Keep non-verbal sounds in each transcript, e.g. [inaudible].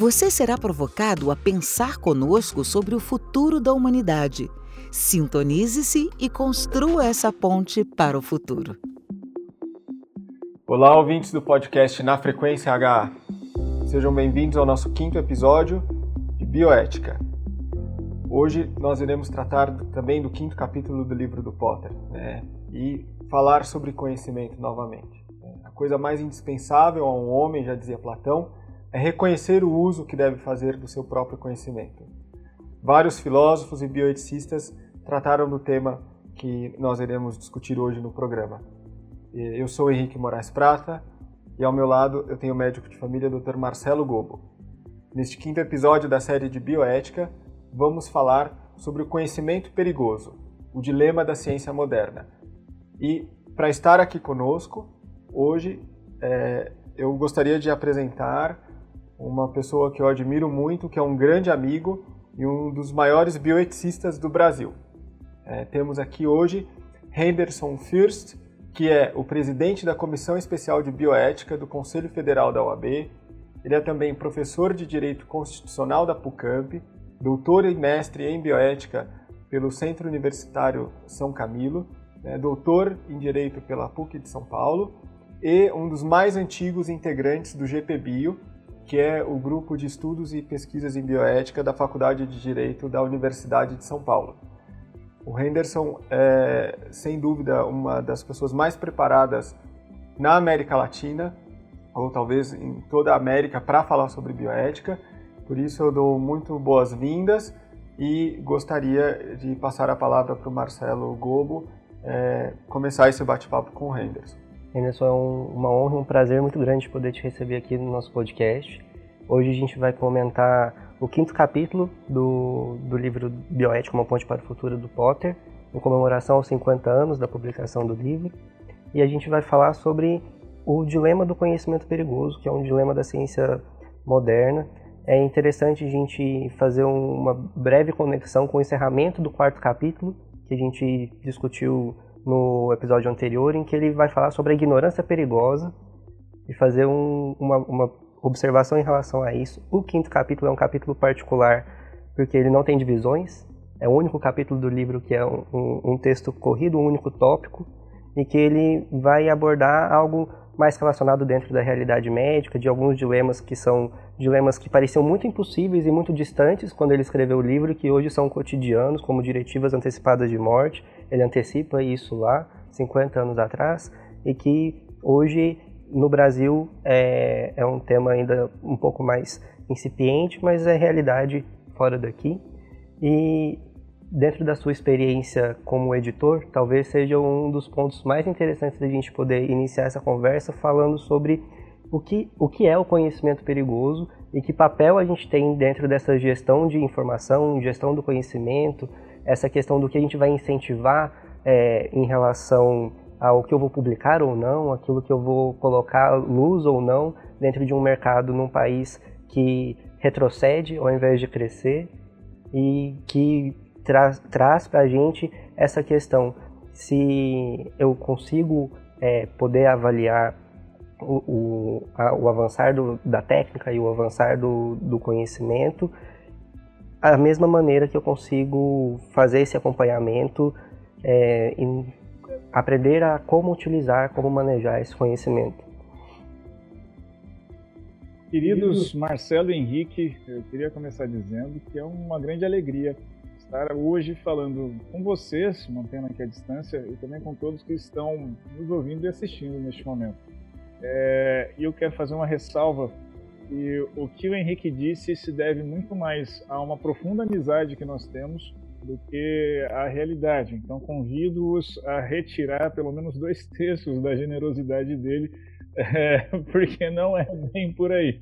Você será provocado a pensar conosco sobre o futuro da humanidade. Sintonize-se e construa essa ponte para o futuro. Olá, ouvintes do podcast Na Frequência H. Sejam bem-vindos ao nosso quinto episódio de Bioética. Hoje nós iremos tratar também do quinto capítulo do livro do Potter né? e falar sobre conhecimento novamente. A coisa mais indispensável a um homem, já dizia Platão, é reconhecer o uso que deve fazer do seu próprio conhecimento. Vários filósofos e bioeticistas trataram do tema que nós iremos discutir hoje no programa. Eu sou Henrique Moraes Prata e ao meu lado eu tenho o médico de família Dr. Marcelo Gobo. Neste quinto episódio da série de Bioética, vamos falar sobre o conhecimento perigoso, o dilema da ciência moderna. E para estar aqui conosco, hoje é, eu gostaria de apresentar uma pessoa que eu admiro muito, que é um grande amigo e um dos maiores bioeticistas do Brasil. É, temos aqui hoje Henderson Fürst, que é o presidente da Comissão Especial de Bioética do Conselho Federal da OAB. Ele é também professor de Direito Constitucional da PUCAMP, doutor e mestre em Bioética pelo Centro Universitário São Camilo, né, doutor em Direito pela PUC de São Paulo e um dos mais antigos integrantes do GPBio, que é o grupo de estudos e pesquisas em bioética da Faculdade de Direito da Universidade de São Paulo. O Henderson é, sem dúvida, uma das pessoas mais preparadas na América Latina, ou talvez em toda a América, para falar sobre bioética. Por isso, eu dou muito boas-vindas e gostaria de passar a palavra para o Marcelo Gobo é, começar esse bate-papo com o Henderson. Henderson, é um, uma honra e um prazer muito grande poder te receber aqui no nosso podcast. Hoje a gente vai comentar o quinto capítulo do, do livro Bioética, Uma Ponte para o Futuro, do Potter, em comemoração aos 50 anos da publicação do livro. E a gente vai falar sobre o dilema do conhecimento perigoso, que é um dilema da ciência moderna. É interessante a gente fazer uma breve conexão com o encerramento do quarto capítulo, que a gente discutiu no episódio anterior, em que ele vai falar sobre a ignorância perigosa e fazer um, uma, uma observação em relação a isso. O quinto capítulo é um capítulo particular porque ele não tem divisões, é o único capítulo do livro que é um, um, um texto corrido, um único tópico, e que ele vai abordar algo mais relacionado dentro da realidade médica, de alguns dilemas que são dilemas que pareciam muito impossíveis e muito distantes quando ele escreveu o livro, que hoje são cotidianos, como diretivas antecipadas de morte. Ele antecipa isso lá, 50 anos atrás, e que hoje no Brasil é, é um tema ainda um pouco mais incipiente, mas é realidade fora daqui. E dentro da sua experiência como editor, talvez seja um dos pontos mais interessantes da gente poder iniciar essa conversa falando sobre o que, o que é o conhecimento perigoso e que papel a gente tem dentro dessa gestão de informação, gestão do conhecimento, essa questão do que a gente vai incentivar é, em relação ao que eu vou publicar ou não, aquilo que eu vou colocar luz ou não dentro de um mercado num país que retrocede ao invés de crescer e que tra traz para a gente essa questão. Se eu consigo é, poder avaliar o, o, a, o avançar do, da técnica e o avançar do, do conhecimento a mesma maneira que eu consigo fazer esse acompanhamento é, em aprender a como utilizar, como manejar esse conhecimento. Queridos Marcelo e Henrique, eu queria começar dizendo que é uma grande alegria estar hoje falando com vocês, mantendo aqui a distância, e também com todos que estão nos ouvindo e assistindo neste momento. É, e eu quero fazer uma ressalva que o que o Henrique disse se deve muito mais a uma profunda amizade que nós temos do que a realidade. Então convido-os a retirar pelo menos dois [laughs] terços da generosidade dele, é, [laughs] porque não é bem por aí.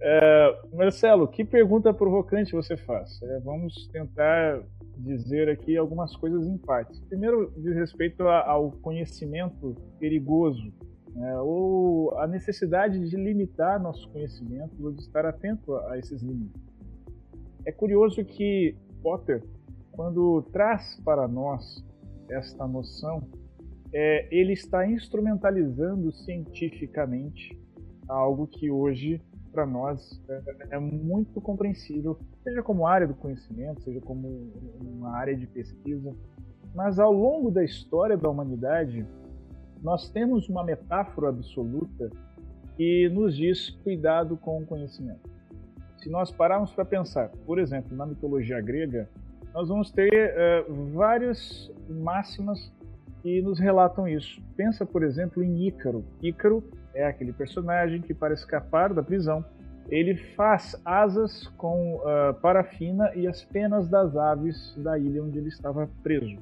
É, Marcelo, que pergunta provocante você faz? É, vamos tentar dizer aqui algumas coisas em partes. Primeiro, diz respeito ao conhecimento perigoso, né, ou a necessidade de limitar nosso conhecimento, ou de estar atento a esses limites. É curioso que Potter, quando traz para nós esta noção, é, ele está instrumentalizando cientificamente algo que hoje para nós é, é, muito compreensível, seja como área do conhecimento, seja como uma área de pesquisa. Mas ao longo da história da humanidade, nós temos uma metáfora absoluta que nos diz cuidado com o conhecimento. Se nós pararmos para pensar, por exemplo, na mitologia grega, nós vamos ter uh, várias máximas que nos relatam isso. Pensa, por exemplo, em Ícaro. Ícaro é aquele personagem que, para escapar da prisão, ele faz asas com uh, parafina e as penas das aves da ilha onde ele estava preso.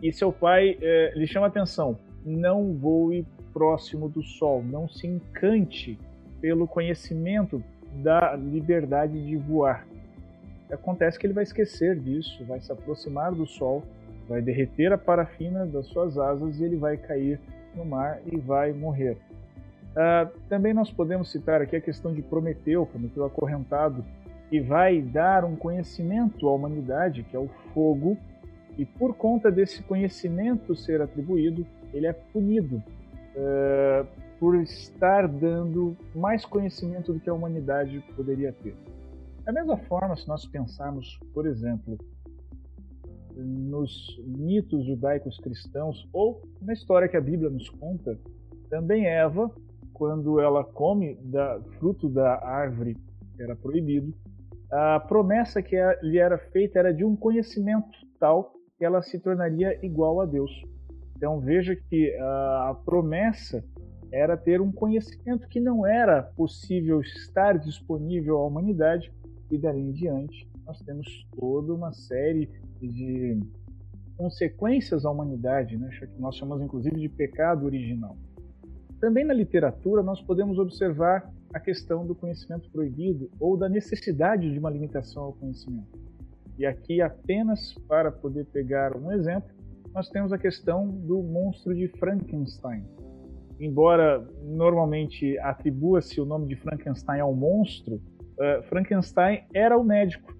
E seu pai uh, lhe chama atenção: não voe próximo do sol, não se encante pelo conhecimento da liberdade de voar. Acontece que ele vai esquecer disso, vai se aproximar do sol, vai derreter a parafina das suas asas e ele vai cair no mar e vai morrer. Uh, também nós podemos citar aqui a questão de Prometeu, Prometeu acorrentado, que vai dar um conhecimento à humanidade, que é o fogo, e por conta desse conhecimento ser atribuído, ele é punido uh, por estar dando mais conhecimento do que a humanidade poderia ter. Da mesma forma, se nós pensarmos, por exemplo, nos mitos judaicos cristãos ou na história que a Bíblia nos conta, também Eva quando ela come da fruto da árvore que era proibido, a promessa que lhe era feita era de um conhecimento tal que ela se tornaria igual a Deus. Então veja que a promessa era ter um conhecimento que não era possível estar disponível à humanidade e dali em diante nós temos toda uma série de consequências à humanidade, né? que nós chamamos inclusive de pecado original. Também na literatura nós podemos observar a questão do conhecimento proibido ou da necessidade de uma limitação ao conhecimento. E aqui, apenas para poder pegar um exemplo, nós temos a questão do monstro de Frankenstein. Embora normalmente atribua-se o nome de Frankenstein ao monstro, uh, Frankenstein era o médico,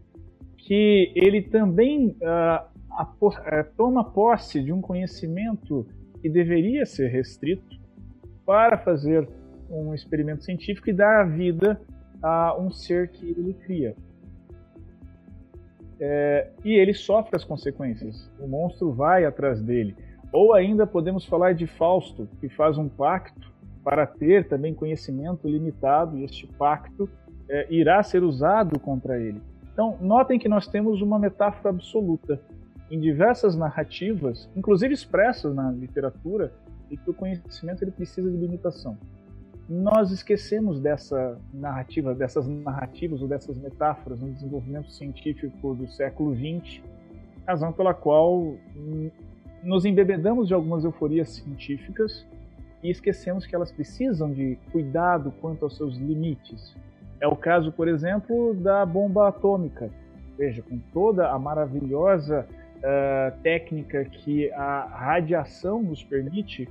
que ele também uh, toma posse de um conhecimento que deveria ser restrito, para fazer um experimento científico e dar a vida a um ser que ele cria. É, e ele sofre as consequências. O monstro vai atrás dele. Ou ainda podemos falar de Fausto, que faz um pacto para ter também conhecimento limitado, e este pacto é, irá ser usado contra ele. Então, notem que nós temos uma metáfora absoluta. Em diversas narrativas, inclusive expressas na literatura, e que o conhecimento ele precisa de limitação. Nós esquecemos dessa narrativa, dessas narrativas ou dessas metáforas no desenvolvimento científico do século XX, razão pela qual nos embebedamos de algumas euforias científicas e esquecemos que elas precisam de cuidado quanto aos seus limites. É o caso, por exemplo, da bomba atômica. Veja, com toda a maravilhosa uh, técnica que a radiação nos permite,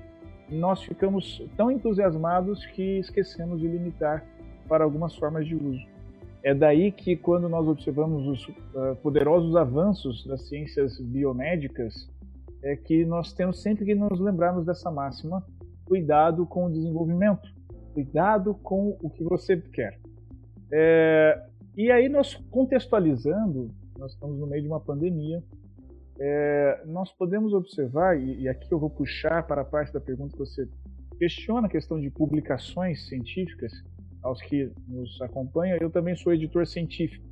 nós ficamos tão entusiasmados que esquecemos de limitar para algumas formas de uso. É daí que, quando nós observamos os uh, poderosos avanços das ciências biomédicas, é que nós temos sempre que nos lembrarmos dessa máxima: cuidado com o desenvolvimento, cuidado com o que você quer. É, e aí, nós contextualizando, nós estamos no meio de uma pandemia, é, nós podemos observar, e, e, aqui eu vou puxar para a parte da pergunta que você questiona a questão de publicações científicas, aos que nos acompanham, eu também sou editor científico.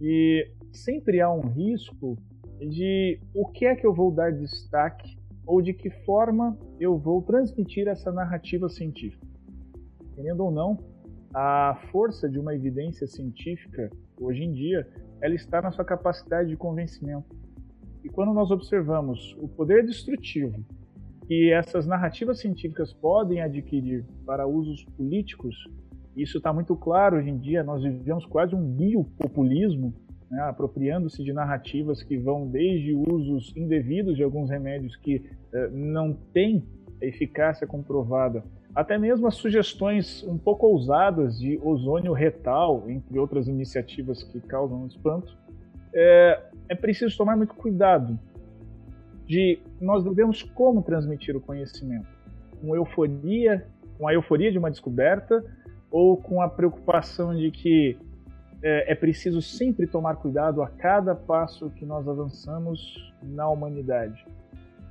E sempre há um risco de o que é que eu vou dar destaque ou de que forma eu vou transmitir essa narrativa científica. Querendo ou não, a força de uma evidência científica, hoje em dia, ela está na sua capacidade de convencimento. E quando nós observamos o poder destrutivo que essas narrativas científicas podem adquirir para usos políticos, Isso está muito claro hoje em dia. Nós vivemos quase um biopopulismo, né, apropriando-se de narrativas que vão desde usos indevidos de alguns remédios que uh, não têm eficácia comprovada, até mesmo as sugestões um pouco ousadas de ozônio retal, entre outras iniciativas que causam espanto. É, é preciso tomar muito cuidado de nós devemos como transmitir o conhecimento, com euforia, com a euforia de uma descoberta ou com a preocupação de que é, é preciso sempre tomar cuidado a cada passo que nós avançamos na humanidade.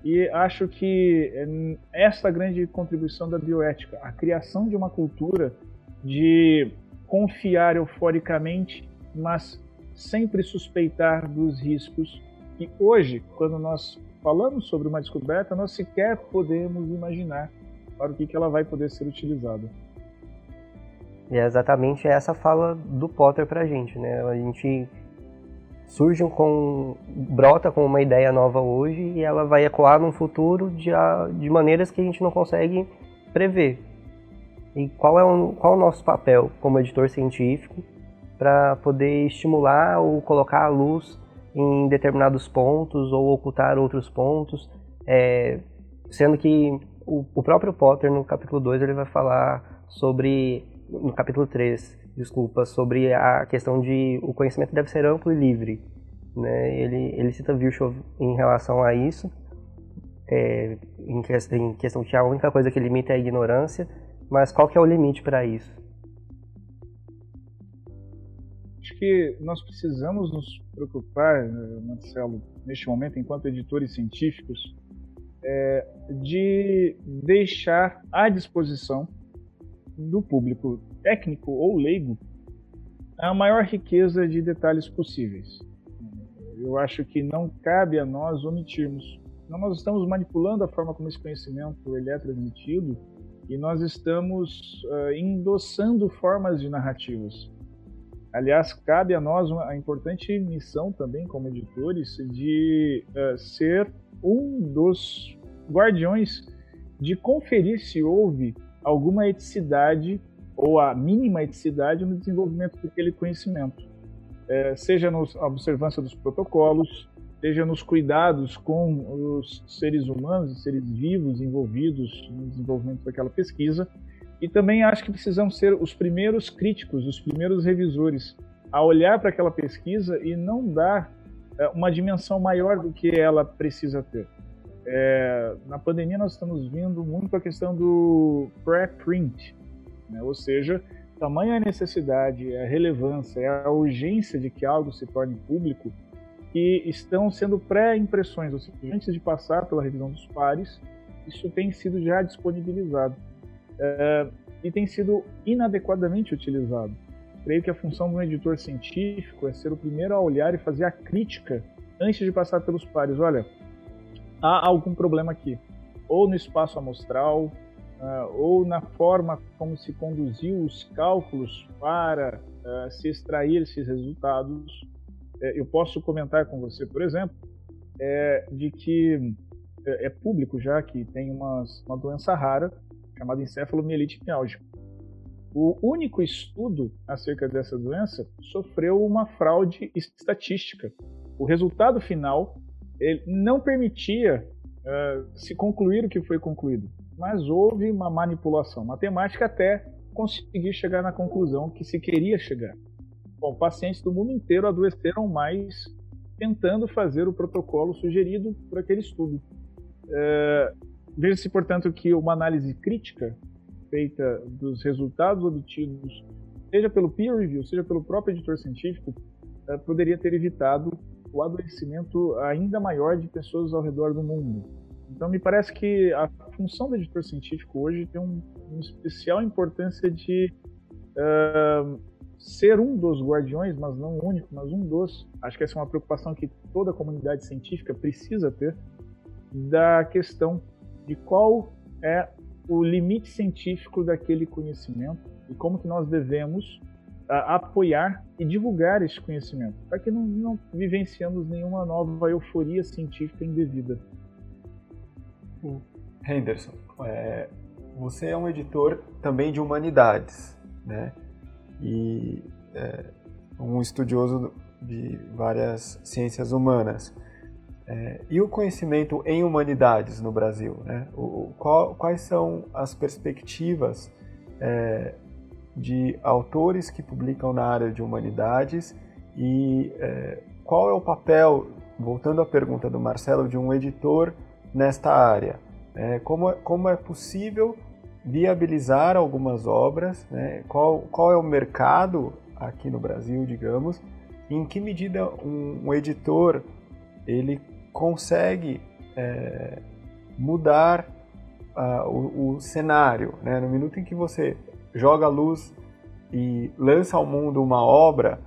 E acho que é essa grande contribuição da bioética, a criação de uma cultura de confiar euforicamente, mas sempre suspeitar dos riscos. E hoje, quando nós falamos sobre uma descoberta, nós sequer podemos imaginar para o que, que ela vai poder ser utilizada. E é exatamente essa fala do Potter para a gente, né? A gente surge com brota com uma ideia nova hoje e ela vai ecoar num futuro de, de maneiras que a gente não consegue prever. E qual é o, qual é o nosso papel como editor científico para poder estimular ou colocar a luz em determinados pontos ou ocultar outros pontos, é, sendo que o, o próprio Potter no capítulo 2 ele vai falar sobre no capítulo 3 desculpa, sobre a questão de o conhecimento deve ser amplo e livre. Né? Ele, ele cita Virchow em relação a isso, é, em, que, em questão que a única coisa que limita é a ignorância, mas qual que é o limite para isso? Que nós precisamos nos preocupar, Marcelo, neste momento, enquanto editores científicos, é, de deixar à disposição do público técnico ou leigo a maior riqueza de detalhes possíveis. Eu acho que não cabe a nós omitirmos. Nós estamos manipulando a forma como esse conhecimento ele é transmitido e nós estamos uh, endossando formas de narrativas. Aliás, cabe a nós a importante missão também como editores de uh, ser um dos guardiões de conferir se houve alguma eticidade ou a mínima eticidade no desenvolvimento daquele conhecimento, é, seja na observância dos protocolos, seja nos cuidados com os seres humanos e seres vivos envolvidos no desenvolvimento daquela pesquisa. E também acho que precisamos ser os primeiros críticos, os primeiros revisores a olhar para aquela pesquisa e não dar é, uma dimensão maior do que ela precisa ter. É, na pandemia nós estamos vendo muito a questão do pré-print, né? ou seja, tamanha a necessidade, a relevância, a urgência de que algo se torne público que estão sendo pré-impressões, ou seja, antes de passar pela revisão dos pares, isso tem sido já disponibilizado é, e tem sido inadequadamente utilizado. Creio que a função um editor científico é ser o primeiro a olhar e fazer a crítica antes de passar pelos pares. Olha, há algum problema aqui, ou no espaço amostral, uh, ou na forma como se conduziu os cálculos para uh, se extrair esses resultados. Uh, eu posso comentar com você, por exemplo, é, de que é, é público já que tem uma, uma doença rara chamada encefalomielite miálgica. O único estudo acerca dessa doença sofreu uma fraude estatística. O resultado final não permitia uh, se concluir o que foi concluído, mas houve uma manipulação matemática até conseguir chegar na conclusão que se queria chegar. Bom, pacientes do mundo inteiro adoeceram mais tentando fazer o protocolo sugerido por aquele estudo. Uh, Veja-se, portanto, que uma análise crítica feita dos resultados obtidos, seja pelo peer review, seja pelo próprio editor científico, uh, poderia ter evitado o adoecimento ainda maior de pessoas ao redor do mundo. Então, me parece que a função do editor científico hoje tem um, uma especial importância de uh, ser um dos guardiões, mas não o único, mas um dos. Acho que essa é uma preocupação que toda a comunidade científica precisa ter da questão de qual é o limite científico daquele conhecimento e como que nós devemos apoiar e divulgar esse conhecimento, para que não, não vivenciamos nenhuma nova euforia científica indevida. Henderson, é, você é um editor também de humanidades. né? E é, um estudioso de várias ciências humanas. É, e o conhecimento em humanidades no Brasil? Né? O, qual, quais são as perspectivas é, de autores que publicam na área de humanidades e é, qual é o papel, voltando à pergunta do Marcelo, de um editor nesta área? É, como, como é possível viabilizar algumas obras? Né? Qual, qual é o mercado aqui no Brasil, digamos? Em que medida um, um editor ele consegue é, mudar uh, o, o, cenário? Né? No minuto em que você joga a luz e lança ao mundo uma obra,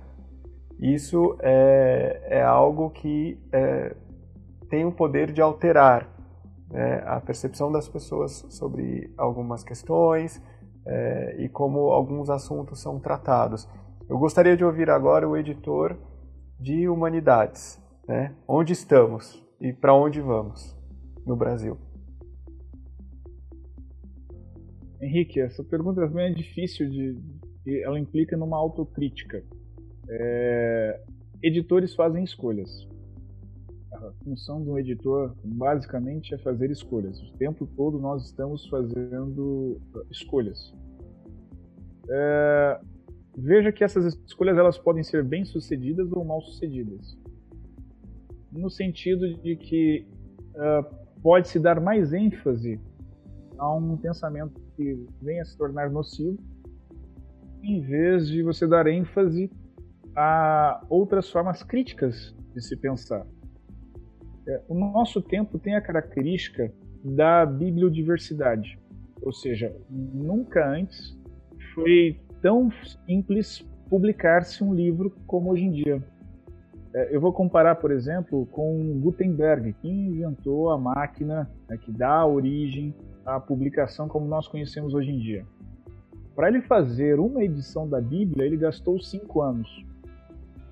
isso é, é algo que é, tem o poder de alterar né, a percepção das pessoas sobre algumas questões é, e como alguns assuntos são tratados. Eu gostaria de ouvir agora o editor de Humanidades. Né? Onde estamos e para onde vamos no Brasil? Henrique, essa pergunta também é difícil de, ela implica numa autocrítica. É, editores fazem escolhas. A função de um editor, basicamente, é fazer escolhas. O tempo todo nós estamos fazendo escolhas. É, veja que essas escolhas elas podem ser bem sucedidas ou mal sucedidas, no sentido de que uh, pode se dar mais ênfase a um pensamento que venha a se tornar nocivo, em vez de você dar ênfase a outras formas críticas de se pensar. É, o nosso tempo tem a característica da bibliodiversidade, ou seja, nunca antes foi tão simples publicar-se um livro como hoje em dia. É, eu vou comparar, por exemplo, com Gutenberg, que inventou a máquina né, que dá origem à publicação como nós conhecemos hoje em dia. Para ele fazer uma edição da Bíblia, ele gastou cinco anos.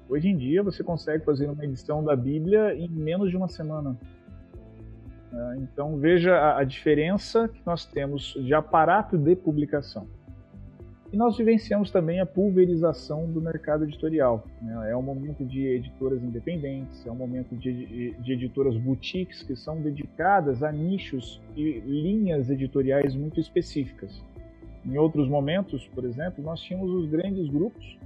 Hoje em dia, você consegue fazer uma edição da Bíblia em menos de uma semana. É, então, veja a diferença que nós temos de aparato de publicação. E nós vivenciamos também a pulverização do mercado editorial. Né? É um momento de editoras independentes, é um momento de, de editoras boutiques que são dedicadas a nichos e linhas editoriais muito específicas. Em outros momentos, por exemplo, nós tínhamos os grandes grupos,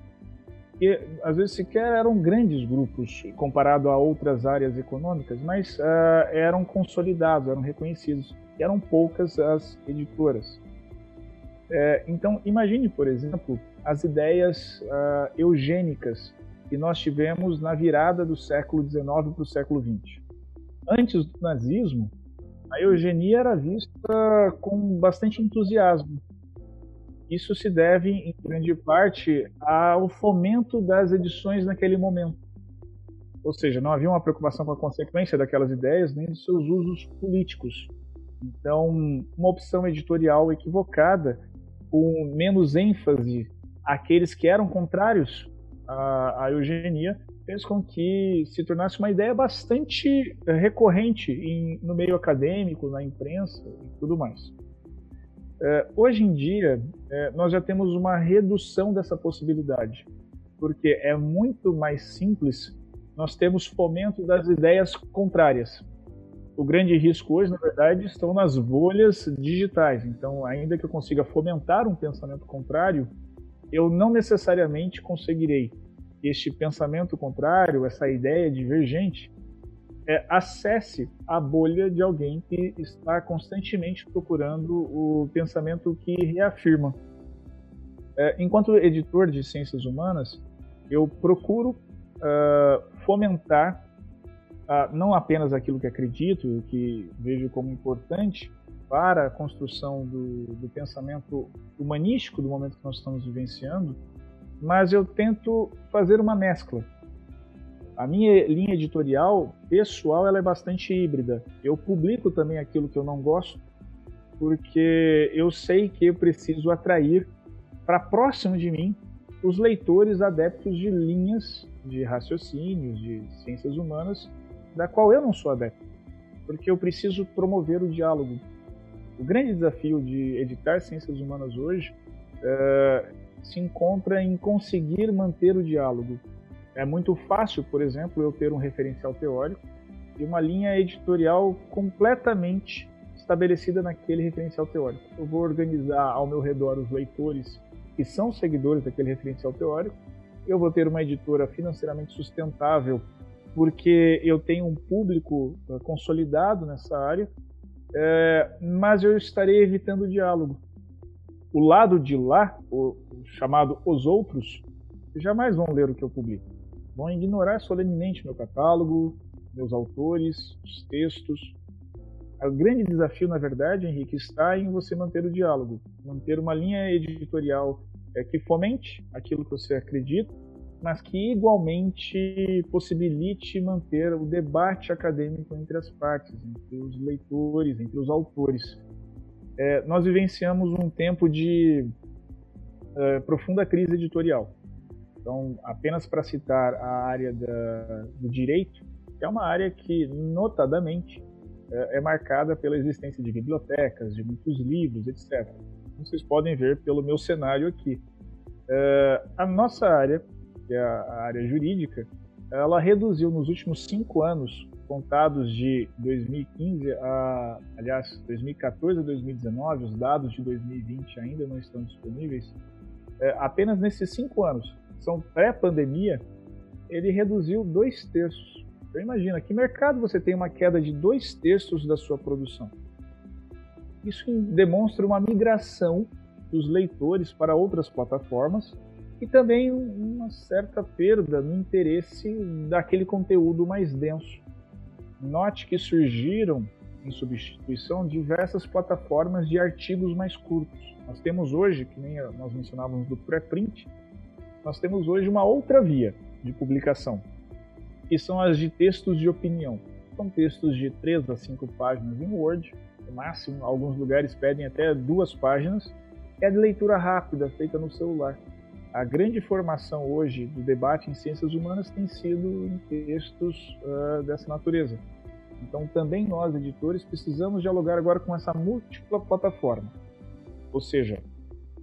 que às vezes sequer eram grandes grupos comparado a outras áreas econômicas, mas uh, eram consolidados, eram reconhecidos. Eram poucas as editoras. É, então, imagine, por exemplo, as ideias uh, eugênicas que nós tivemos na virada do século XIX para o século XX. Antes do nazismo, a eugenia era vista com bastante entusiasmo. Isso se deve, em grande parte, ao fomento das edições naquele momento. Ou seja, não havia uma preocupação com a consequência daquelas ideias nem dos seus usos políticos. Então, uma opção editorial equivocada com menos ênfase àqueles que eram contrários à, à eugenia, fez com que se tornasse uma ideia bastante eh, recorrente em, no meio acadêmico, na imprensa e tudo mais. É, hoje em dia, é, nós já temos uma redução dessa possibilidade, porque é muito mais simples nós temos fomento das ideias contrárias o grande risco hoje, na verdade, estão nas bolhas digitais. Então, ainda que eu consiga fomentar um pensamento contrário, eu não necessariamente conseguirei este pensamento contrário, essa ideia divergente, é, acesse a bolha de alguém que está constantemente procurando o pensamento que reafirma. É, enquanto editor de ciências humanas, eu procuro uh, fomentar não apenas aquilo que acredito, que vejo como importante para a construção do, do pensamento humanístico do momento que nós estamos vivenciando, mas eu tento fazer uma mescla. A minha linha editorial pessoal ela é bastante híbrida. Eu publico também aquilo que eu não gosto, porque eu sei que eu preciso atrair para próximo de mim os leitores adeptos de linhas de raciocínios, de ciências humanas, da qual eu não sou adepto, porque eu preciso promover o diálogo. O grande desafio de editar ciências humanas hoje uh, se encontra em conseguir manter o diálogo. É muito fácil, por exemplo, eu ter um referencial teórico e uma linha editorial completamente estabelecida naquele referencial teórico. Eu vou organizar ao meu redor os leitores que são seguidores daquele referencial teórico. Eu vou ter uma editora financeiramente sustentável porque eu tenho um público eh, consolidado nessa área, é, mas eu estarei evitando o diálogo. O lado de lá, o, chamado os outros, jamais vão ler o que eu publico. Vão ignorar solenemente meu catálogo, meus autores, os textos. O grande desafio, na verdade, Henrique, está em você manter o diálogo, manter uma linha editorial é, que fomente aquilo que você acredita, mas que igualmente possibilite manter o debate acadêmico entre as partes, entre os leitores, entre os autores. É, nós vivenciamos um tempo de é, profunda crise editorial. Então, apenas para citar a área da, do direito, é uma área que, notadamente, é, é marcada pela existência de bibliotecas, de muitos livros, etc. Como vocês podem ver pelo meu cenário aqui. É, a nossa área que é a área jurídica, ela reduziu nos últimos cinco anos, contados de 2015 a, aliás, 2014 a 2019, os dados de 2020 ainda não estão disponíveis, é, apenas nesses cinco anos, são pré-pandemia, ele reduziu dois terços. Então imagina, que mercado você tem uma queda de dois terços da sua produção? Isso demonstra uma migração dos leitores para outras plataformas e também uma certa perda no interesse daquele conteúdo mais denso. Note que surgiram, em substituição, diversas plataformas de artigos mais curtos. Nós temos hoje, que nem nós mencionávamos do pré-print, nós temos hoje uma outra via de publicação, que são as de textos de opinião. São textos de 3 a 5 páginas em Word, no máximo, alguns lugares pedem até duas páginas, é de leitura rápida, feita no celular a grande formação hoje do debate em ciências humanas tem sido em textos uh, dessa natureza. Então, também nós, editores, precisamos dialogar agora com essa múltipla plataforma. Ou seja,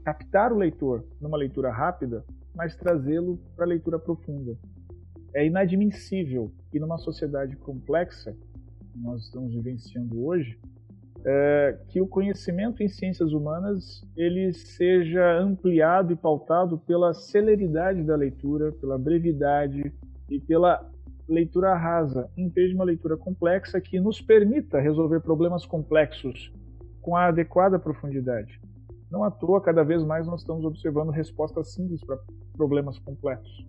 captar o leitor numa leitura rápida, mas trazê-lo para a leitura profunda. É inadmissível que numa sociedade complexa, nós estamos vivenciando hoje, é, que o conhecimento em ciências humanas ele seja ampliado e pautado pela celeridade da leitura, pela brevidade e pela leitura rasa, em vez de uma leitura complexa que nos permita resolver problemas complexos com a adequada profundidade. Não à toa, cada vez mais nós estamos observando respostas simples para problemas complexos,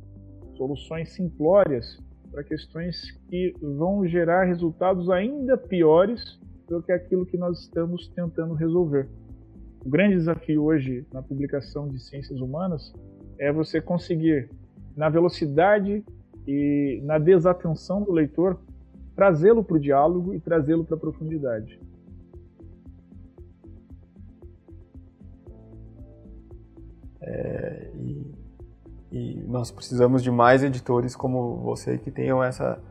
soluções simplórias para questões que vão gerar resultados ainda piores do que aquilo que nós estamos tentando resolver. O grande desafio hoje na publicação de ciências humanas é você conseguir, na velocidade e na desatenção do leitor, trazê-lo para o diálogo e trazê-lo para a profundidade. É, e, e, nós precisamos de mais editores como você que tenham essa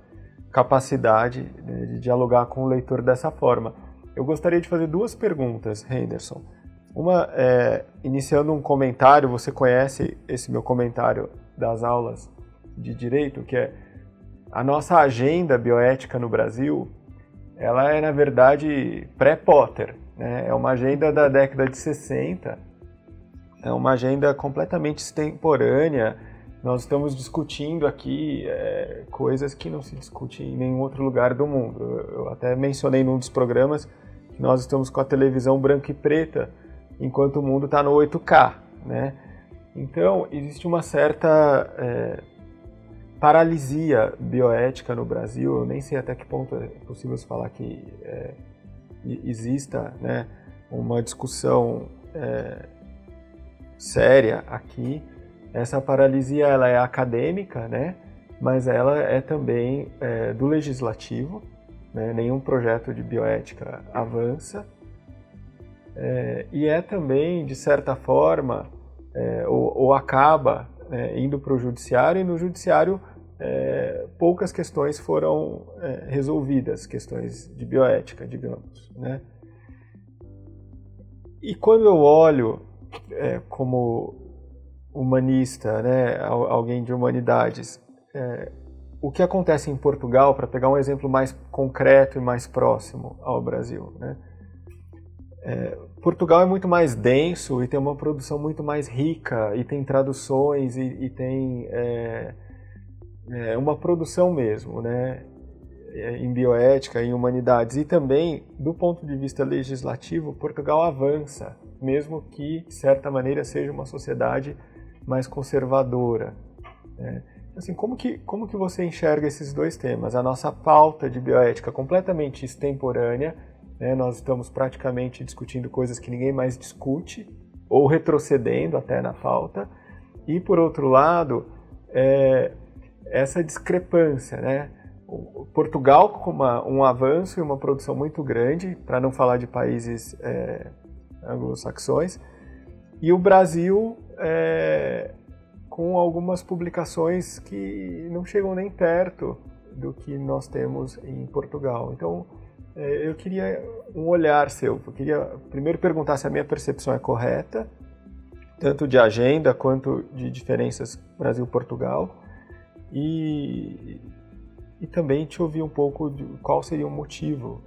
capacidade né, de dialogar com o leitor dessa forma. Eu gostaria de fazer duas perguntas, Henderson. Uma, é, iniciando um comentário, você conhece esse meu comentário das aulas de direito, que é a nossa agenda bioética no Brasil, ela é na verdade pré-Potter, né? é uma agenda da década de 60, é uma agenda completamente extemporânea, nós estamos discutindo aqui é, coisas que não se discute em nenhum outro lugar do mundo. Eu, até mencionei num dos programas que nós estamos com a televisão branca e preta, enquanto o mundo está no 8K, né? Então, existe uma certa é, paralisia bioética no Brasil. Eu nem sei até que ponto é possível falar que é, exista né, uma discussão é, séria aqui essa paralisia ela é acadêmica, né? mas ela é também é, do legislativo. Né? Nenhum projeto de bioética avança. É, e é também, de certa forma, é, ou, ou, acaba né, indo para o judiciário, e no judiciário é, poucas questões foram é, resolvidas, questões de bioética, digamos. Né? E quando eu olho é, como humanista, né, alguém de humanidades, é, o que acontece em Portugal, para pegar um exemplo mais concreto e mais próximo ao Brasil, né? É, Portugal é muito mais denso e tem uma produção muito mais rica e tem traduções e, e tem é, é, uma produção mesmo, né? É, em bioética, em humanidades e também do ponto de vista legislativo, Portugal avança, mesmo que de certa maneira seja uma sociedade mais conservadora. Né? Assim, como que, como que você enxerga esses dois temas? A nossa pauta de bioética completamente extemporânea, né? nós estamos praticamente discutindo coisas que ninguém mais discute, ou retrocedendo até na falta, e por outro lado, é, essa discrepância, né? Portugal com uma, um avanço e uma produção muito grande, para não falar de países é, anglo-saxões, e o Brasil é, com algumas publicações que não chegam nem perto do que nós temos em Portugal. Então, é, eu queria um olhar seu. Eu queria primeiro perguntar se a minha percepção é correta, tanto de agenda quanto de diferenças Brasil-Portugal, e, e também te ouvir um pouco de qual seria o motivo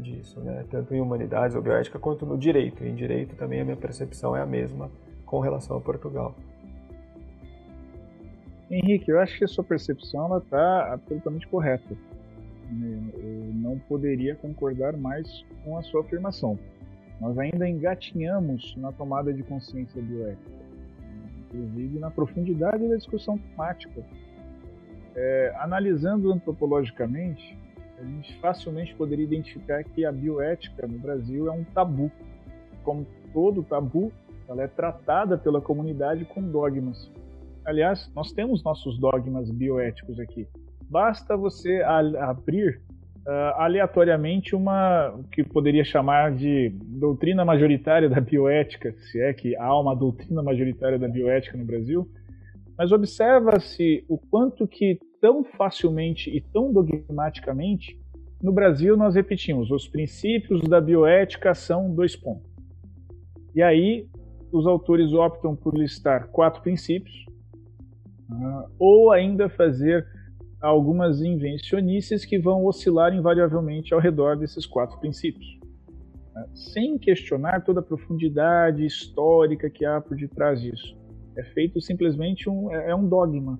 disso, né? tanto em humanidades ou bioética quanto no direito. Em direito também a minha percepção é a mesma com relação a Portugal. Henrique, eu acho que a sua percepção está absolutamente correta. Eu não poderia concordar mais com a sua afirmação. Nós ainda engatinhamos na tomada de consciência bioética, inclusive na profundidade da discussão temática. É, analisando antropologicamente, a gente facilmente poderia identificar que a bioética no Brasil é um tabu. Como todo tabu, ela é tratada pela comunidade com dogmas. Aliás, nós temos nossos dogmas bioéticos aqui. Basta você abrir uh, aleatoriamente uma que poderia chamar de doutrina majoritária da bioética, se é que há uma doutrina majoritária da bioética no Brasil. Mas observa-se o quanto que tão facilmente e tão dogmaticamente no Brasil nós repetimos os princípios da bioética são dois pontos. E aí os autores optam por listar quatro princípios, uh, ou ainda fazer algumas invencionices que vão oscilar invariavelmente ao redor desses quatro princípios, uh, sem questionar toda a profundidade histórica que há por detrás disso. É feito simplesmente um, é, é um dogma.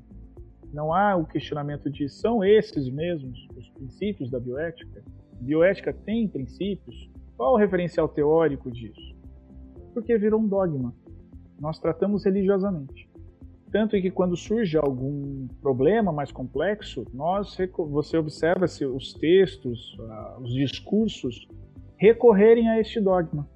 Não há o questionamento de são esses mesmos os princípios da bioética? bioética tem princípios? Qual o referencial teórico disso? Porque virou um dogma. Nós tratamos religiosamente. Tanto que quando surge algum problema mais complexo, nós, você observa se os textos, ah, os discursos recorrerem a este dogma.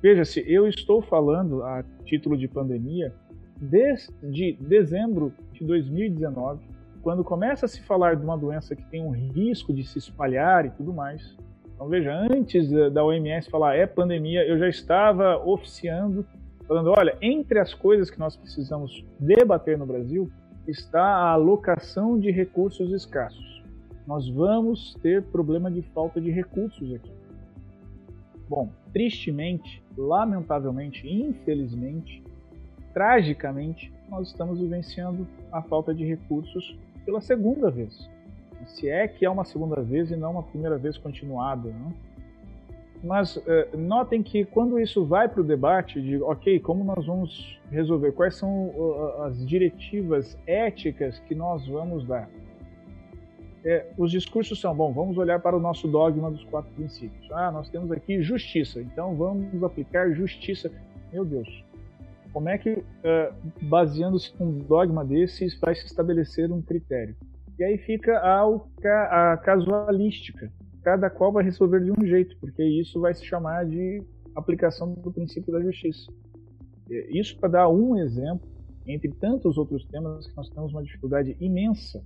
Veja-se, eu estou falando a título de pandemia desde dezembro de 2019, quando começa a se falar de uma doença que tem um risco de se espalhar e tudo mais. Então veja, antes da OMS falar é pandemia, eu já estava oficiando, falando, olha, entre as coisas que nós precisamos debater no Brasil está a alocação de recursos escassos. Nós vamos ter problema de falta de recursos aqui. Bom, tristemente, lamentavelmente, infelizmente, tragicamente, nós estamos vivenciando a falta de recursos pela segunda vez se é que é uma segunda vez e não uma primeira vez continuada. Né? Mas uh, notem que quando isso vai para o debate de, ok, como nós vamos resolver, quais são uh, as diretivas éticas que nós vamos dar? É, os discursos são, bom, vamos olhar para o nosso dogma dos quatro princípios. Ah, nós temos aqui justiça, então vamos aplicar justiça. Meu Deus, como é que, uh, baseando-se num dogma desses, vai se estabelecer um critério? E aí fica a, a casualística. Cada qual vai resolver de um jeito, porque isso vai se chamar de aplicação do princípio da justiça. Isso para dar um exemplo, entre tantos outros temas que nós temos uma dificuldade imensa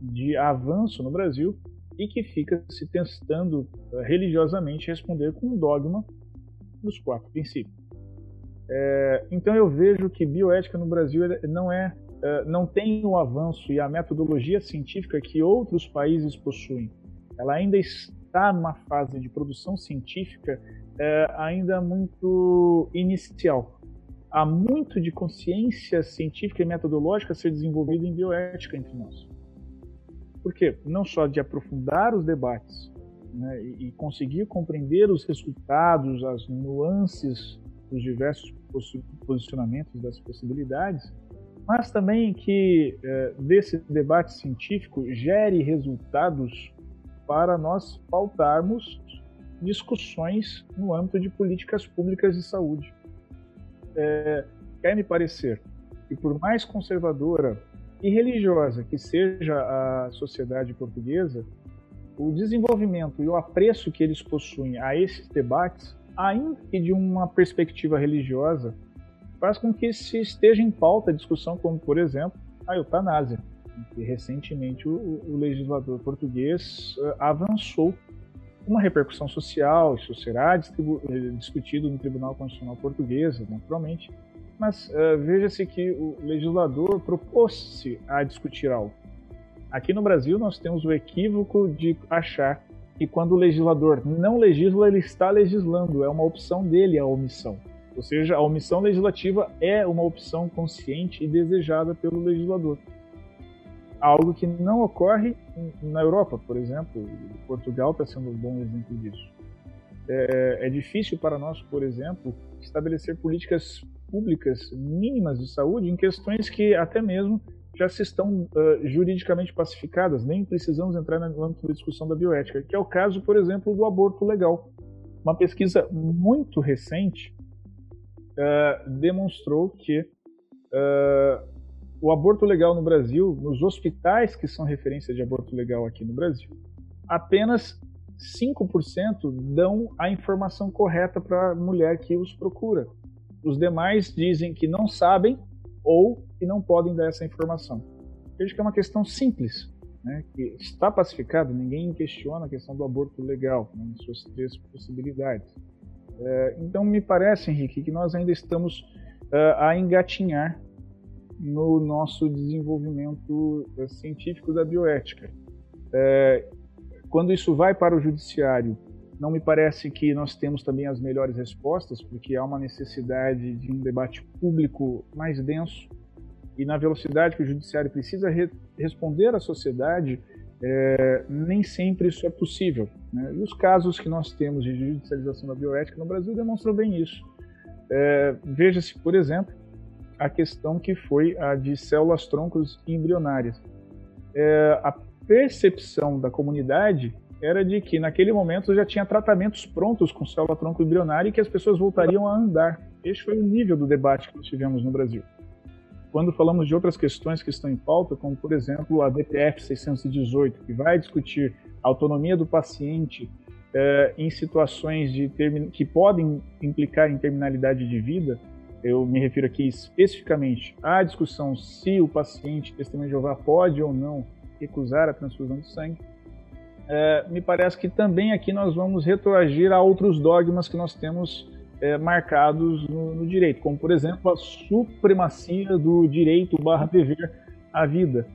de avanço no Brasil e que fica se testando eh, religiosamente responder com um dogma dos quatro princípios. É, então eu vejo que bioética no Brasil não é não tem o avanço e a metodologia científica que outros países possuem. Ela ainda está numa fase de produção científica uh, ainda muito inicial. há muito de consciência científica e metodológica a ser desenvolvida em bioética entre nós. Por quê? Não só de aprofundar os debates né, e conseguir compreender os resultados, as nuances dos diversos posicionamentos das possibilidades, mas também que é, desse debate científico gere resultados para nós pautarmos discussões no âmbito de políticas públicas de saúde. É, quer me parecer que, por mais conservadora e religiosa que seja a sociedade portuguesa, o desenvolvimento e o apreço que eles possuem a esses debates, ainda que de uma perspectiva religiosa, faz com que se esteja em pauta a discussão como, por exemplo, a eutanásia, que recentemente o, o legislador português uh, avançou uma repercussão social, isso será eh, discutido no Tribunal Constitucional Português, naturalmente, mas uh, veja-se que o legislador propôs-se a discutir algo. Aqui no Brasil nós temos o equívoco de achar que quando o legislador não legisla, ele está legislando, é uma opção dele a omissão. Ou seja, a omissão legislativa é uma opção consciente e desejada pelo legislador algo que não ocorre na Europa, por exemplo. Portugal está sendo um bom exemplo disso. É, é, difícil para nós, por exemplo, estabelecer políticas públicas mínimas de saúde em questões que até mesmo já se estão uh, juridicamente pacificadas, nem precisamos entrar no âmbito da discussão da bioética, que é o caso, por exemplo, do aborto legal. Uma pesquisa muito recente uh, demonstrou que uh, o aborto legal no Brasil, nos hospitais que são referência de aborto legal aqui no Brasil, apenas 5% dão a informação correta para a mulher que os procura. Os demais dizem que não sabem ou que não podem dar essa informação. Veja que é uma questão simples, né, que está pacificado, ninguém questiona a questão do aborto legal, né, suas três possibilidades. É, então, me parece, Henrique, que nós ainda estamos uh, a engatinhar no nosso desenvolvimento eh, científico da bioética. É, quando isso vai para o judiciário, não me parece que nós temos também as melhores respostas, porque há uma necessidade de um debate público mais denso e na velocidade que o judiciário precisa re responder à sociedade, é, nem sempre isso é possível. Né? E os casos que nós temos de judicialização da bioética no Brasil demonstram bem isso. É, Veja-se, por exemplo, a questão que foi a de células troncos embrionárias. É, a percepção da comunidade era de que naquele momento já tinha tratamentos prontos com célula tronco embrionária e que as pessoas voltariam a andar. Este foi o nível do debate que nós tivemos no Brasil. Quando falamos de outras questões que estão em pauta, como por exemplo a DPF 618, que vai discutir a autonomia do paciente é, em situações de que podem implicar em terminalidade de vida, eu me refiro aqui especificamente à discussão se o paciente testemunho de Jeová pode ou não recusar a transfusão de sangue. É, me parece que também aqui nós vamos retroagir a outros dogmas que nós temos é, marcados no, no, direito, como por exemplo a supremacia do direito barra dever à vida.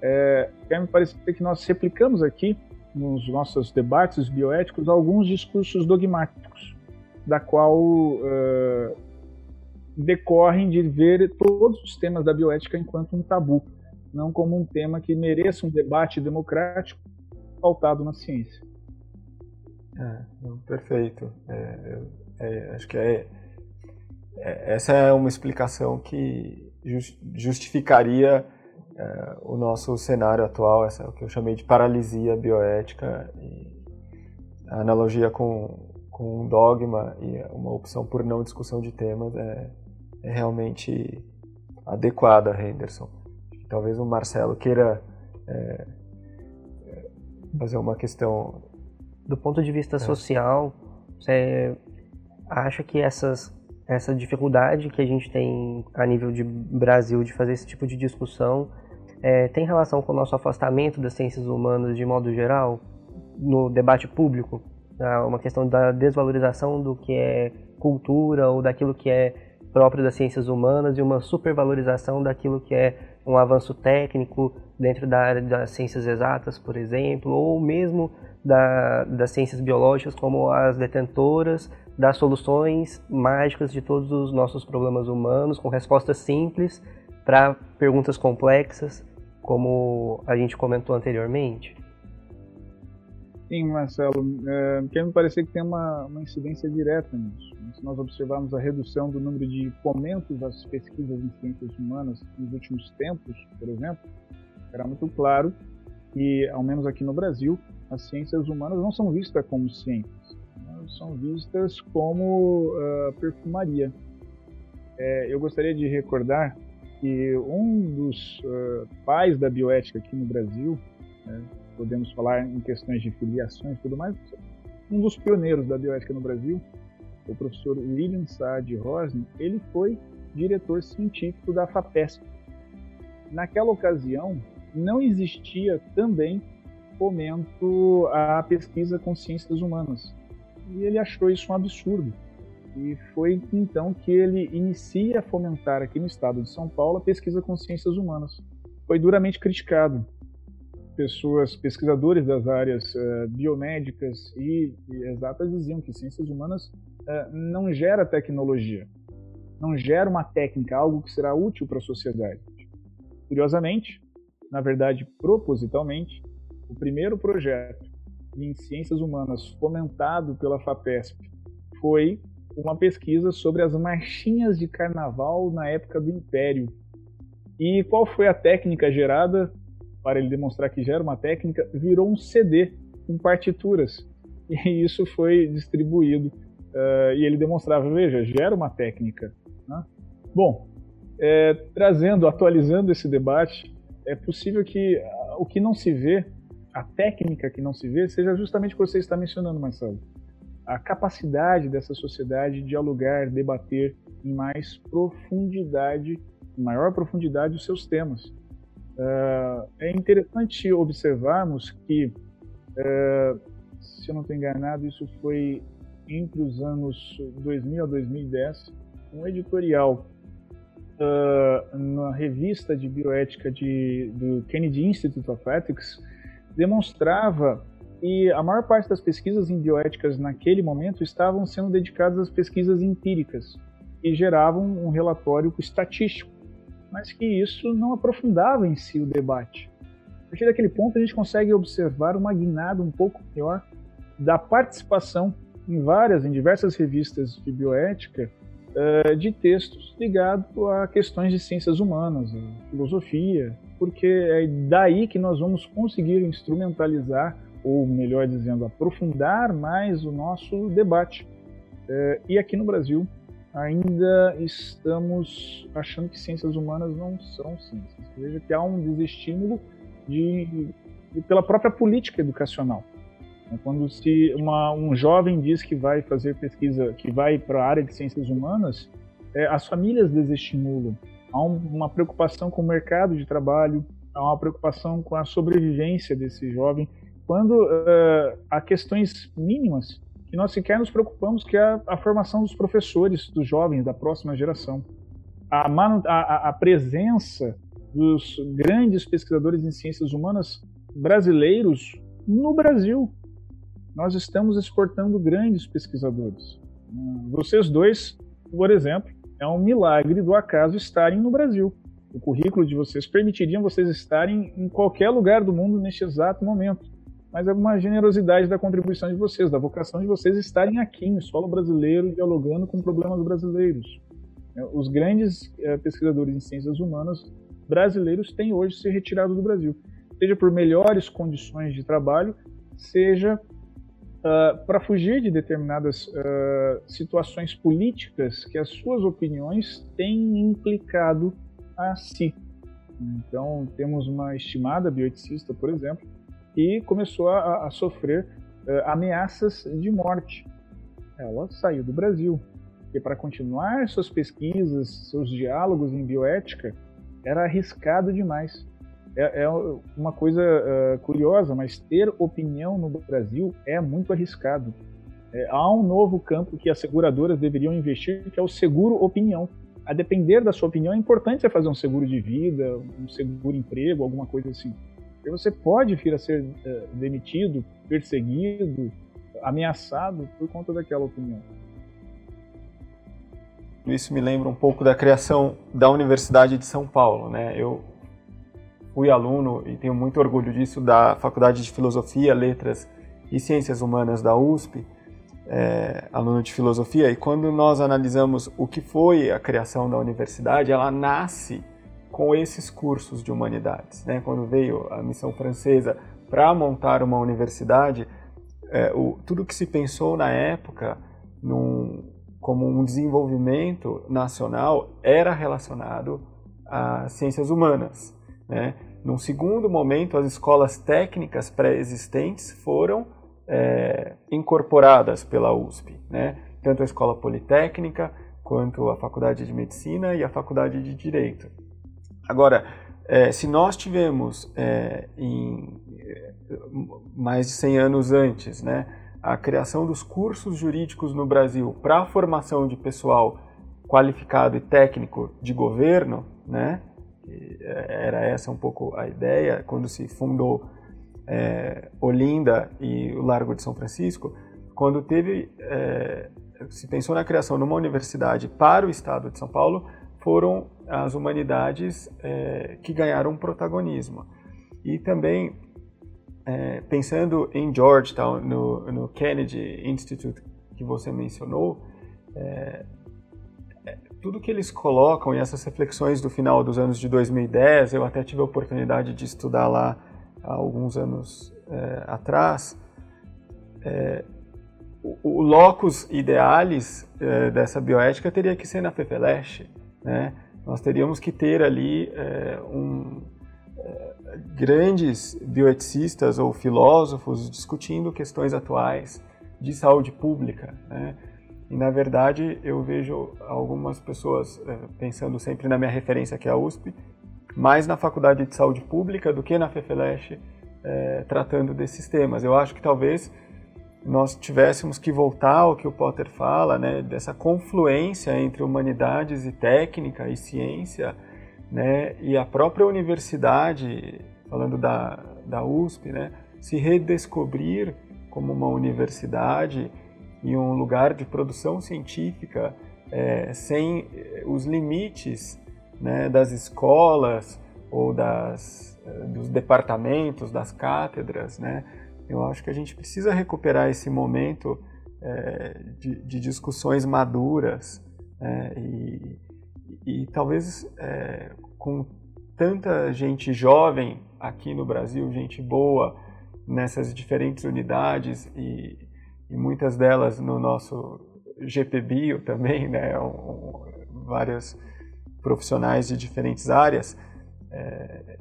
É, me parecer que nós replicamos aqui nos nossos debates bioéticos alguns discursos dogmáticos, da qual uh, decorrem de ver todos os temas da bioética enquanto um tabu, não como um tema que mereça um debate democrático pautado na ciência. É, perfeito. É, é, acho que é, é, essa é uma explicação que justificaria é, o nosso cenário atual, essa é o que eu chamei de paralisia bioética, a analogia com, com um dogma e uma opção por não discussão de temas é, é realmente adequada, Henderson. Talvez o Marcelo queira é, é, fazer uma questão. Do ponto de vista é. social, você acha que essas, essa dificuldade que a gente tem a nível de Brasil de fazer esse tipo de discussão é, tem relação com o nosso afastamento das ciências humanas de modo geral no debate público? Uma questão da desvalorização do que é cultura ou daquilo que é próprio das ciências humanas e uma supervalorização daquilo que é um avanço técnico dentro da área das ciências exatas, por exemplo, ou mesmo da, das ciências biológicas como as detentoras dar soluções mágicas de todos os nossos problemas humanos, com respostas simples para perguntas complexas, como a gente comentou anteriormente? Sim, Marcelo, é, quer me parecer que tem uma, uma incidência direta nisso. Se nós observarmos a redução do número de fomentos das pesquisas em ciências humanas nos últimos tempos, por exemplo, era muito claro que, ao menos aqui no Brasil, as ciências humanas não são vistas como ciências, né? são vistas como uh, perfumaria. É, eu gostaria de recordar que um dos uh, pais da bioética aqui no Brasil, né, podemos falar em questões de filiações e tudo mais, um dos pioneiros da bioética no Brasil, o professor William Saad Rosny, ele foi diretor científico da FAPESP. Naquela ocasião, não existia também fomento à pesquisa com ciências humanas. E ele achou isso um absurdo. E foi então que ele inicia a fomentar aqui no estado de São Paulo a pesquisa com ciências humanas. Foi duramente criticado. Pessoas, pesquisadores das áreas uh, biomédicas e, e, exatas diziam que ciências humanas uh, não gera tecnologia, não gera uma técnica, algo que será útil para a sociedade. Curiosamente, na verdade propositalmente, o primeiro projeto em ciências humanas fomentado pela FAPESP foi uma pesquisa sobre as marchinhas de carnaval na época do Império. E qual foi a técnica gerada? Para ele demonstrar que gera uma técnica, virou um CD com partituras. [laughs] E isso foi distribuído. Uh, e ele demonstrava, veja, gera uma técnica. Né? Bom, é, trazendo, atualizando esse debate, é possível que uh, o que não se vê, a técnica que não se vê, seja justamente o que você está mencionando, Marcelo. A capacidade dessa sociedade de dialogar, debater em mais profundidade, em maior profundidade, os seus temas. Uh, é interessante observarmos que, uh, se eu não estou enganado, isso foi entre os anos 2000 a 2010, um editorial uh, na revista de bioética de, do Kennedy Institute of Ethics demonstrava que a maior parte das pesquisas em bioéticas naquele momento estavam sendo dedicadas às pesquisas empíricas e geravam um relatório estatístico, mas que isso não aprofundava em si o debate. A partir daquele ponto a gente consegue observar uma guinada um pouco maior da participação em várias, em diversas revistas de bioética, uh, de textos ligados a questões de ciências humanas, filosofia, porque é daí que nós vamos conseguir instrumentalizar, ou melhor dizendo, aprofundar mais o nosso debate. Uh, e aqui no Brasil, ainda estamos achando que ciências humanas não são ciências. Veja que há um desestímulo de, de pela própria política educacional. É quando se uma, um jovem diz que vai fazer pesquisa, que vai para a área de ciências humanas, é, as famílias desestimulam. Há um, uma preocupação com o mercado de trabalho, há uma preocupação com a sobrevivência desse jovem, quando uh, há questões mínimas nós sequer nos preocupamos, que é a, a formação dos professores, dos jovens, da próxima geração. A, a, a presença dos grandes pesquisadores em ciências humanas brasileiros no Brasil, nós estamos exportando grandes pesquisadores. Vocês dois, por exemplo, é um milagre do acaso estarem no Brasil. O currículo de vocês permitiriam vocês estarem em qualquer lugar do mundo neste exato momento. Mas é uma generosidade da contribuição de vocês, da vocação de vocês estarem aqui no solo brasileiro, dialogando com problemas brasileiros. É, os grandes é, pesquisadores em ciências humanas brasileiros têm hoje se retirado do Brasil, seja por melhores condições de trabalho, seja uh, para fugir de determinadas uh, situações políticas que as suas opiniões têm implicado a si. Então, temos uma estimada bioeticista, por exemplo, que começou a, a sofrer uh, ameaças de morte. Ela saiu do Brasil, porque para continuar suas pesquisas, seus diálogos em bioética, era arriscado demais é, é uma coisa uh, curiosa, mas ter opinião no Brasil é muito arriscado. É, há um novo campo que as seguradoras deveriam investir, que é o seguro opinião. A depender da sua opinião, é importante você fazer um seguro de vida, um seguro emprego, alguma coisa assim. Porque você pode vir a ser uh, demitido, perseguido, ameaçado por conta daquela opinião. isso me lembra um pouco da criação da Universidade de São Paulo, né? Eu fui aluno e tenho muito orgulho disso da Faculdade de Filosofia, Letras e Ciências Humanas da USP, é, aluno de filosofia. E quando nós analisamos o que foi a criação da universidade, ela nasce com esses cursos de humanidades. Né? Quando veio a missão francesa para montar uma universidade, é, o, tudo que se pensou na época num, como um desenvolvimento nacional era relacionado às ciências humanas. Né? Num segundo momento, as escolas técnicas pré-existentes foram é, incorporadas pela USP, né? tanto a Escola Politécnica quanto a Faculdade de Medicina e a Faculdade de Direito. Agora, é, se nós tivemos é, em mais de 100 anos antes, né, a criação dos cursos jurídicos no Brasil para a formação de pessoal qualificado e técnico de governo, né, era essa um pouco a ideia quando se fundou é, Olinda e o Largo de São Francisco, quando teve é, se pensou na criação de uma universidade para o Estado de São Paulo, foram as humanidades é, que ganharam protagonismo. E também é, pensando em Georgetown, no, no, Kennedy Institute que você mencionou, é, é, tudo que eles colocam e essas reflexões do final dos anos de 2010, eu até tive a oportunidade de estudar lá há alguns anos é, atrás, é, o, o, locus idealis dessa bioética teria que ser na FEFELESH, né? Nós teríamos que ter ali um grandes bioeticistas ou filósofos discutindo questões atuais de saúde pública. Né? E, na verdade, eu vejo algumas pessoas é, pensando sempre na minha referência, que é a USP, mais na Faculdade de Saúde Pública do que na FEFELESH, é, tratando desses temas. Eu acho que talvez nós tivéssemos que voltar ao que o Potter fala, né, dessa confluência entre humanidades e técnica e ciência, né, e a própria universidade, falando da, da USP, né, se redescobrir como uma universidade e um lugar de produção científica é, sem eh, os limites né, das escolas ou das, eh, dos departamentos, das cátedras. Né? Eu acho que a gente precisa recuperar esse momento é, de, de, discussões maduras é, e, e talvez é, com tanta gente jovem aqui no Brasil, gente boa nessas diferentes unidades e, e muitas delas no nosso GPBio também, né, [laughs] um, vários profissionais de diferentes áreas, é,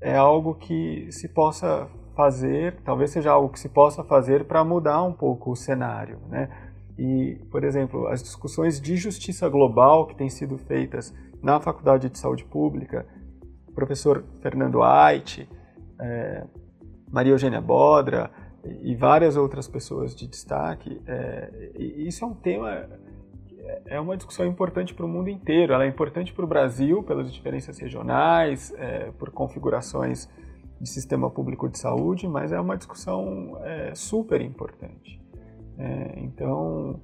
é algo que se possa fazer, talvez seja algo que se possa fazer para mudar um pouco o cenário, né? E, por exemplo, as discussões de justiça global que têm sido feitas na Faculdade de Saúde Pública, o professor Fernando Ait, é, Maria Eugênia Bodra e várias outras pessoas de destaque, é, isso é um tema, é uma discussão importante para o mundo inteiro. Ela é importante para o Brasil pelas diferenças regionais, é, por configurações de sistema público de saúde, mas é uma discussão é, super importante. É, então,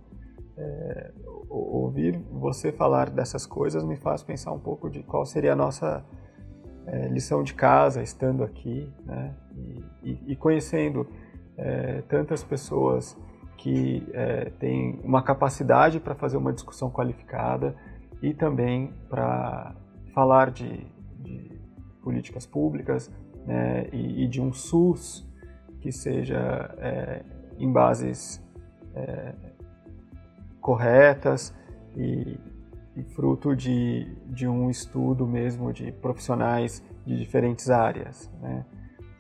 é, ouvir você falar dessas coisas me faz pensar um pouco de qual seria a nossa é, lição de casa estando aqui, né? E, e, e conhecendo é, tantas pessoas que é, têm uma capacidade para fazer uma discussão qualificada e também para falar de, de, políticas públicas né? e, e, de um SUS que seja é, em bases é, corretas e, e, fruto de, de um estudo mesmo de profissionais de diferentes áreas. Né?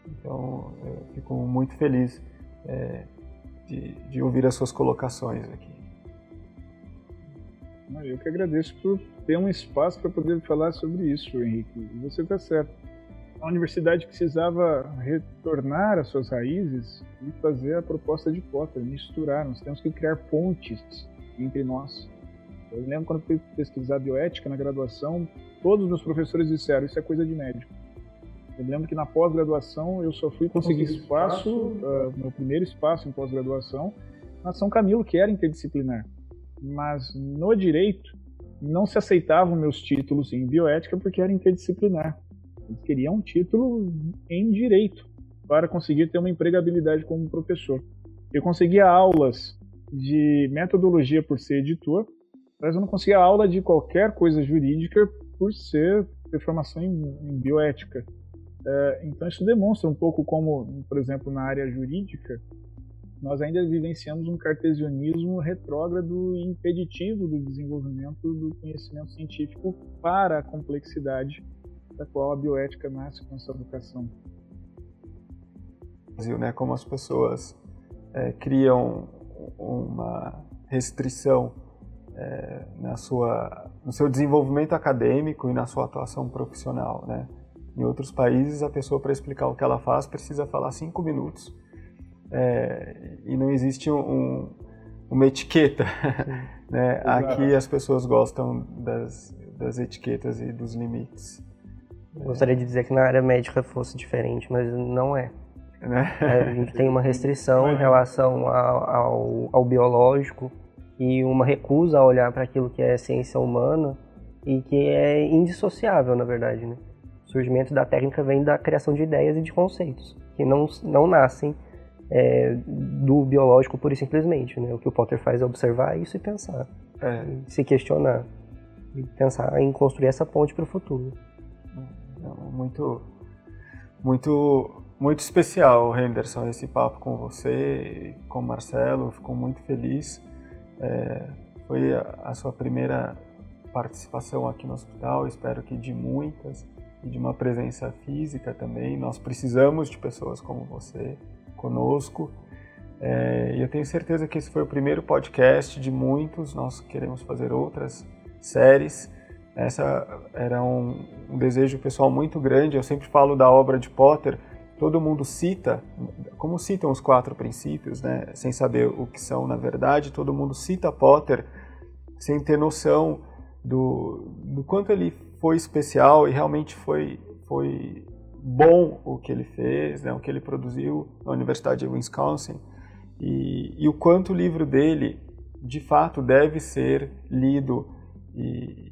Então, eu fico muito feliz é, de, de ouvir as suas colocações aqui. Eu que agradeço por ter um espaço para poder falar sobre isso, Henrique. Você está certo a universidade precisava retornar às suas raízes e fazer a proposta de Potter, misturar. Nós temos que criar pontes entre nós. Eu lembro quando fui pesquisar bioética na graduação, todos os meus professores disseram: Isso é coisa de médico. Eu lembro que na pós-graduação eu só fui conseguir espaço, uh, meu primeiro espaço em pós-graduação, na São Camilo, que era interdisciplinar. Mas no direito, não se aceitavam meus títulos em bioética porque era interdisciplinar. Eles queriam um título em direito para conseguir ter uma empregabilidade como professor. Eu conseguia aulas de metodologia por ser editor, mas eu não conseguia aula de qualquer coisa jurídica por ser ter formação em, em bioética. É, então isso demonstra um pouco como, por exemplo, na área jurídica, nós ainda vivenciamos um cartesianismo retrógrado e impeditivo do desenvolvimento do conhecimento científico para a complexidade da qual a bioética nasce com essa educação. Né, como as pessoas é, criam uma restrição é, na sua, no seu desenvolvimento acadêmico e na sua atuação profissional. Né? Em outros países, a pessoa, para explicar o que ela faz, precisa falar cinco minutos é, e não existe um, uma etiqueta. [laughs] né? Aqui as pessoas gostam das, das etiquetas e dos limites. Gostaria de dizer que na área médica fosse diferente, mas não é. Né? é a gente tem uma restrição em relação ao, ao, ao biológico e uma recusa a olhar para aquilo que é ciência humana e que é indissociável, na verdade. Né? O surgimento da técnica vem da criação de ideias e de conceitos, que não, não nascem é, do biológico pura e simplesmente. Né? O que o Potter faz é observar isso e pensar, é. e se questionar, e pensar em construir essa ponte para o futuro. Muito, muito, muito especial, Henderson, esse papo com você, com o Marcelo. Fico muito feliz. É, foi a, a sua primeira participação aqui no hospital. Espero que de muitas e de uma presença física também. Nós precisamos de pessoas como você conosco. É, e eu tenho certeza que esse foi o primeiro podcast de muitos. Nós queremos fazer outras séries. Essa era um, um, desejo pessoal muito grande. Eu sempre falo da obra de Potter. Todo mundo cita, como citam os quatro princípios, né? Sem saber o que são na verdade. Todo mundo cita Potter sem ter noção do, do quanto ele foi especial e realmente foi, foi bom o que ele fez, né, o que ele produziu na Universidade de Wisconsin e, e, o quanto o livro dele, de fato, deve ser lido e,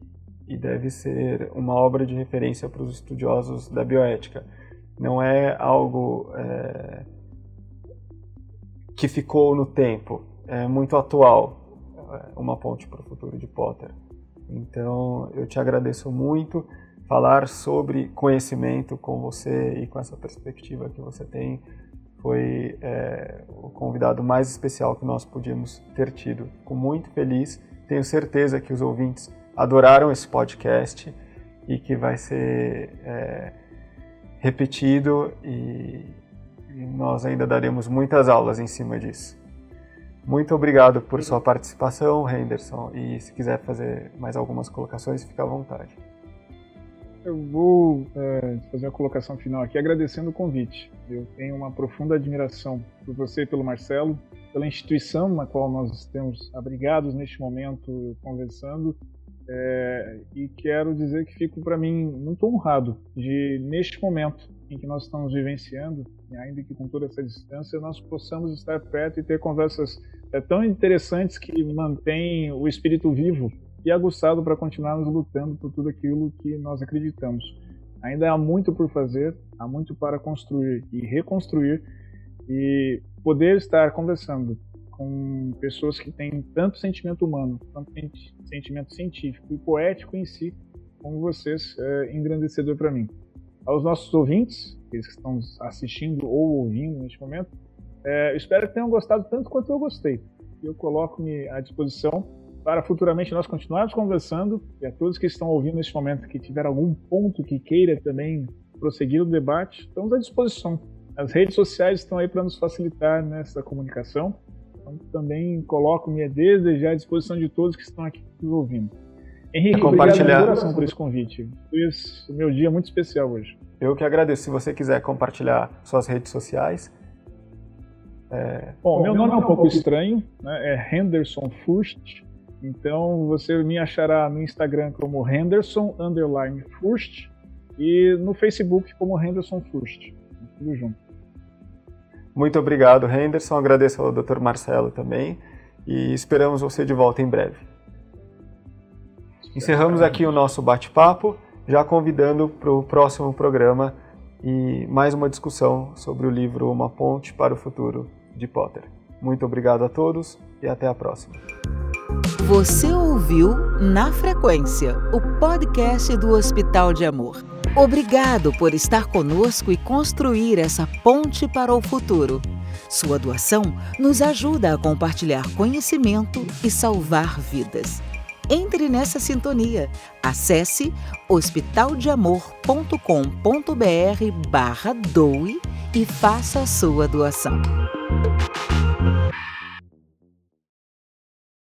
e deve ser uma obra de referência para os estudiosos da bioética. Não é algo é, que ficou no tempo, é muito atual, é uma ponte para o futuro de Potter. Então, eu te agradeço muito falar sobre conhecimento com você e com essa perspectiva que você tem foi é, o convidado mais especial que nós podíamos ter tido. Fico muito feliz, tenho certeza que os ouvintes adoraram esse podcast e que vai ser é, repetido e, e nós ainda daremos muitas aulas em cima disso. Muito obrigado por sua participação, Henderson, e se quiser fazer mais algumas colocações, fique à vontade. Eu vou é, fazer a colocação final aqui agradecendo o convite. Eu tenho uma profunda admiração por você e pelo Marcelo, pela instituição na qual nós estamos abrigados neste momento conversando. É, e quero dizer que fico para mim muito honrado de, neste momento em que nós estamos vivenciando, ainda que com toda essa distância, nós possamos estar perto e ter conversas é, tão interessantes que mantêm o espírito vivo e aguçado para continuarmos lutando por tudo aquilo que nós acreditamos. Ainda há muito por fazer, há muito para construir e reconstruir e poder estar conversando com pessoas que têm tanto sentimento humano, tanto sentimento científico e poético em si, como vocês, é engrandecedor para mim. Aos nossos ouvintes, que estão assistindo ou ouvindo neste momento, é, espero que tenham gostado tanto quanto eu gostei. Eu coloco-me à disposição para futuramente nós continuarmos conversando e a todos que estão ouvindo neste momento que tiver algum ponto que queira também prosseguir o debate, estamos à disposição. As redes sociais estão aí para nos facilitar nessa comunicação. Então, também coloco-me desde já à disposição de todos que estão aqui nos ouvindo. Henrique, compartilhar. obrigado por esse convite. Foi o meu dia muito especial hoje. Eu que agradeço. Se você quiser compartilhar suas redes sociais. É... Bom, Bom, meu nome é um pouco estranho, né? é Henderson Fust, então você me achará no Instagram como Henderson underline Furst e no Facebook como Henderson Furst. Tudo junto. Muito obrigado, Henderson. Agradeço ao Dr. Marcelo também e esperamos você de volta em breve. Encerramos aqui o nosso bate-papo, já convidando para o próximo programa e mais uma discussão sobre o livro Uma Ponte para o Futuro de Potter. Muito obrigado a todos e até a próxima. Você ouviu Na Frequência, o podcast do Hospital de Amor. Obrigado por estar conosco e construir essa ponte para o futuro. Sua doação nos ajuda a compartilhar conhecimento e salvar vidas. Entre nessa sintonia. Acesse hospitaldeamor.com.br barra doe e faça a sua doação.